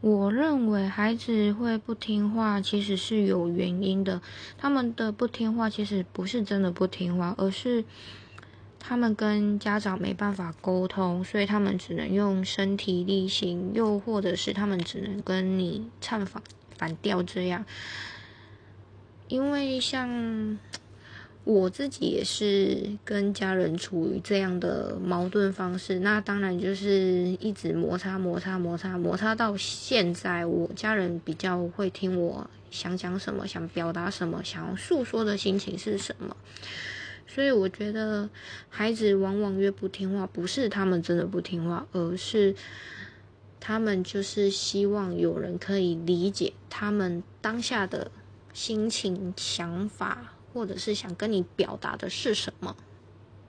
我认为孩子会不听话，其实是有原因的。他们的不听话，其实不是真的不听话，而是他们跟家长没办法沟通，所以他们只能用身体力行，又或者是他们只能跟你唱反反调这样。因为像。我自己也是跟家人处于这样的矛盾方式，那当然就是一直摩擦摩擦摩擦摩擦到现在，我家人比较会听我想讲什么，想表达什么，想要诉说的心情是什么。所以我觉得孩子往往越不听话，不是他们真的不听话，而是他们就是希望有人可以理解他们当下的心情想法。或者是想跟你表达的是什么？